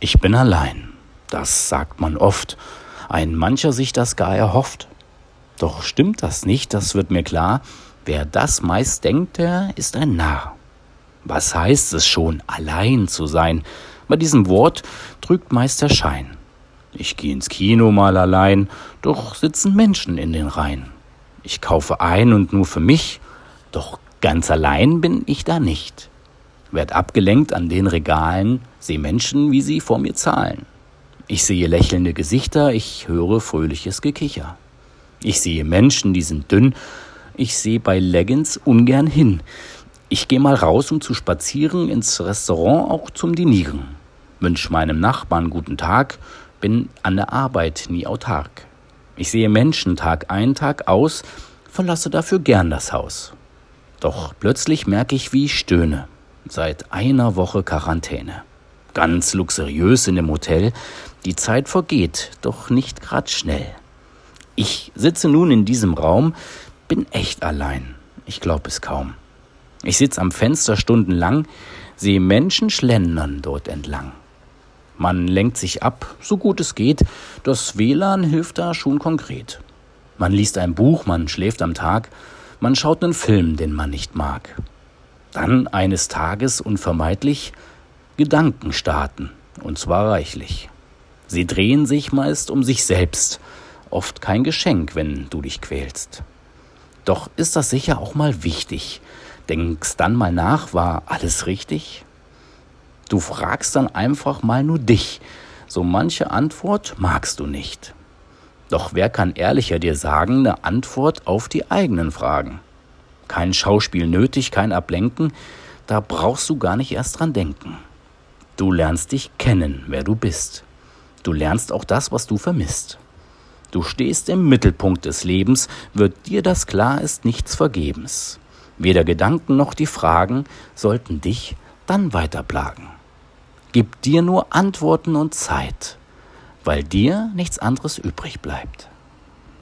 Ich bin allein, das sagt man oft, ein mancher sich das gar erhofft. Doch stimmt das nicht, das wird mir klar, wer das meist denkt, der ist ein Narr. Was heißt es schon, allein zu sein? Bei diesem Wort trügt meist der Schein. Ich gehe ins Kino mal allein, doch sitzen Menschen in den Reihen. Ich kaufe ein und nur für mich, doch ganz allein bin ich da nicht. Werd abgelenkt an den Regalen, seh Menschen, wie sie vor mir zahlen. Ich sehe lächelnde Gesichter, ich höre fröhliches Gekicher. Ich sehe Menschen, die sind dünn, ich sehe bei Leggings ungern hin. Ich gehe mal raus, um zu spazieren, ins Restaurant auch zum Dinieren. Wünsch meinem Nachbarn guten Tag, bin an der Arbeit nie autark. Ich sehe Menschen Tag ein, Tag aus, verlasse dafür gern das Haus. Doch plötzlich merke ich, wie ich stöhne. Seit einer Woche Quarantäne. Ganz luxuriös in dem Hotel. Die Zeit vergeht, doch nicht grad schnell. Ich sitze nun in diesem Raum, bin echt allein. Ich glaub es kaum. Ich sitz am Fenster stundenlang, sehe Menschen schlendern dort entlang. Man lenkt sich ab, so gut es geht. Das WLAN hilft da schon konkret. Man liest ein Buch, man schläft am Tag, man schaut einen Film, den man nicht mag. Dann eines Tages unvermeidlich Gedanken starten, und zwar reichlich. Sie drehen sich meist um sich selbst, oft kein Geschenk, wenn du dich quälst. Doch ist das sicher auch mal wichtig. Denkst dann mal nach, war alles richtig? Du fragst dann einfach mal nur dich. So manche Antwort magst du nicht. Doch wer kann ehrlicher dir sagen, eine Antwort auf die eigenen Fragen? Kein Schauspiel nötig, kein Ablenken, da brauchst du gar nicht erst dran denken. Du lernst dich kennen, wer du bist. Du lernst auch das, was du vermisst. Du stehst im Mittelpunkt des Lebens, wird dir das klar ist, nichts vergebens. Weder Gedanken noch die Fragen sollten dich dann weiter plagen. Gib dir nur Antworten und Zeit, weil dir nichts anderes übrig bleibt.